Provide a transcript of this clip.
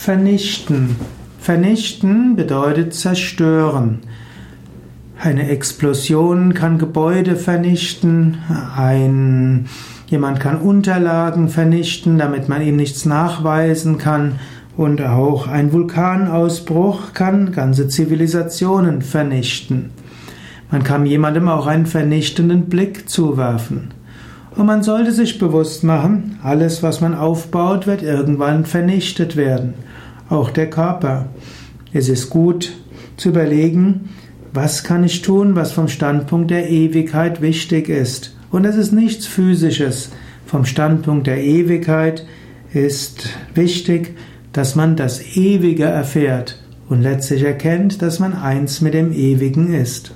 Vernichten. Vernichten bedeutet zerstören. Eine Explosion kann Gebäude vernichten, ein, jemand kann Unterlagen vernichten, damit man ihm nichts nachweisen kann, und auch ein Vulkanausbruch kann ganze Zivilisationen vernichten. Man kann jemandem auch einen vernichtenden Blick zuwerfen. Und man sollte sich bewusst machen, alles, was man aufbaut, wird irgendwann vernichtet werden. Auch der Körper. Es ist gut zu überlegen, was kann ich tun, was vom Standpunkt der Ewigkeit wichtig ist. Und es ist nichts Physisches. Vom Standpunkt der Ewigkeit ist wichtig, dass man das Ewige erfährt und letztlich erkennt, dass man eins mit dem Ewigen ist.